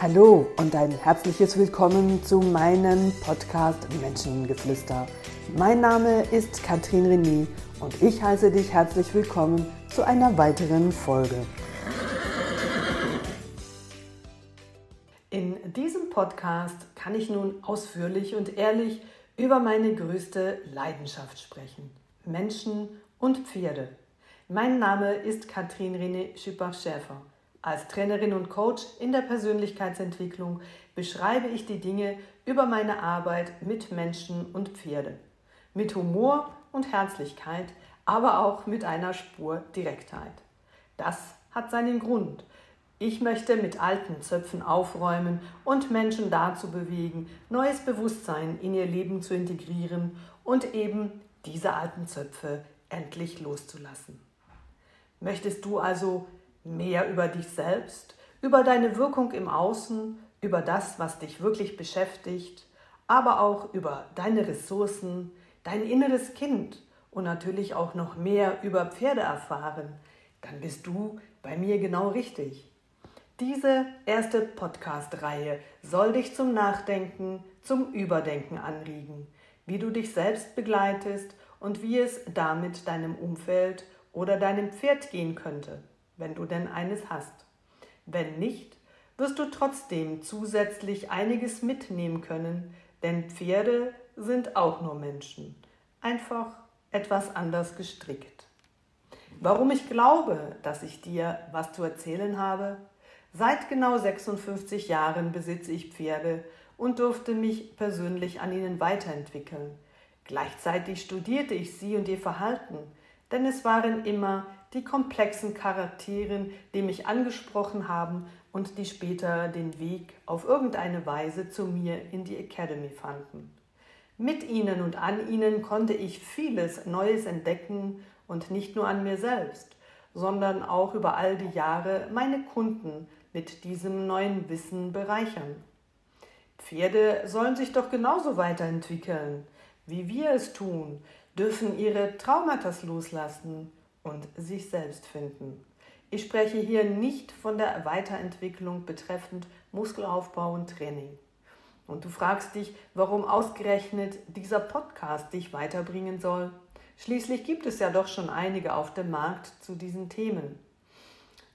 Hallo und ein herzliches Willkommen zu meinem Podcast Menschengeflüster. Mein Name ist Katrin René und ich heiße dich herzlich willkommen zu einer weiteren Folge. In diesem Podcast kann ich nun ausführlich und ehrlich über meine größte Leidenschaft sprechen. Menschen und Pferde. Mein Name ist Katrin René Schüppach-Schäfer. Als Trainerin und Coach in der Persönlichkeitsentwicklung beschreibe ich die Dinge über meine Arbeit mit Menschen und Pferde. Mit Humor und Herzlichkeit, aber auch mit einer Spur Direktheit. Das hat seinen Grund. Ich möchte mit alten Zöpfen aufräumen und Menschen dazu bewegen, neues Bewusstsein in ihr Leben zu integrieren und eben diese alten Zöpfe endlich loszulassen. Möchtest du also mehr über dich selbst, über deine Wirkung im Außen, über das, was dich wirklich beschäftigt, aber auch über deine Ressourcen, dein inneres Kind und natürlich auch noch mehr über Pferde erfahren, dann bist du bei mir genau richtig. Diese erste Podcast-Reihe soll dich zum Nachdenken, zum Überdenken anregen, wie du dich selbst begleitest und wie es damit deinem Umfeld oder deinem Pferd gehen könnte wenn du denn eines hast. Wenn nicht, wirst du trotzdem zusätzlich einiges mitnehmen können, denn Pferde sind auch nur Menschen, einfach etwas anders gestrickt. Warum ich glaube, dass ich dir was zu erzählen habe? Seit genau 56 Jahren besitze ich Pferde und durfte mich persönlich an ihnen weiterentwickeln. Gleichzeitig studierte ich sie und ihr Verhalten, denn es waren immer die komplexen Charakteren, die mich angesprochen haben und die später den Weg auf irgendeine Weise zu mir in die Academy fanden. Mit ihnen und an ihnen konnte ich vieles Neues entdecken und nicht nur an mir selbst, sondern auch über all die Jahre meine Kunden mit diesem neuen Wissen bereichern. Pferde sollen sich doch genauso weiterentwickeln, wie wir es tun, dürfen ihre Traumata loslassen und sich selbst finden. Ich spreche hier nicht von der Weiterentwicklung betreffend Muskelaufbau und Training. Und du fragst dich, warum ausgerechnet dieser Podcast dich weiterbringen soll? Schließlich gibt es ja doch schon einige auf dem Markt zu diesen Themen.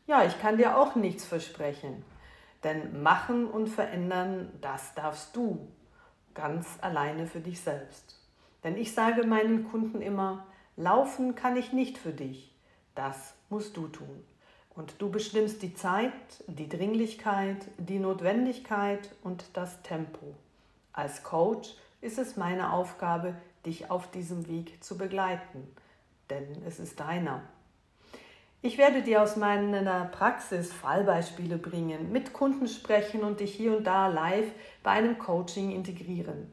Ja, ich kann dir auch nichts versprechen, denn machen und verändern, das darfst du ganz alleine für dich selbst. Denn ich sage meinen Kunden immer, laufen kann ich nicht für dich. Das musst du tun. Und du bestimmst die Zeit, die Dringlichkeit, die Notwendigkeit und das Tempo. Als Coach ist es meine Aufgabe, dich auf diesem Weg zu begleiten, denn es ist deiner. Ich werde dir aus meiner Praxis Fallbeispiele bringen, mit Kunden sprechen und dich hier und da live bei einem Coaching integrieren.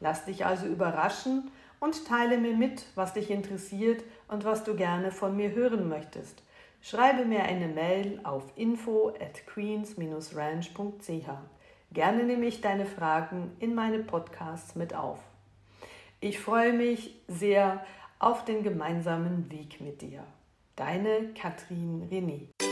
Lass dich also überraschen und teile mir mit, was dich interessiert und was du gerne von mir hören möchtest. Schreibe mir eine Mail auf info at queens-ranch.ch. Gerne nehme ich deine Fragen in meine Podcasts mit auf. Ich freue mich sehr auf den gemeinsamen Weg mit dir. Deine Katrin René.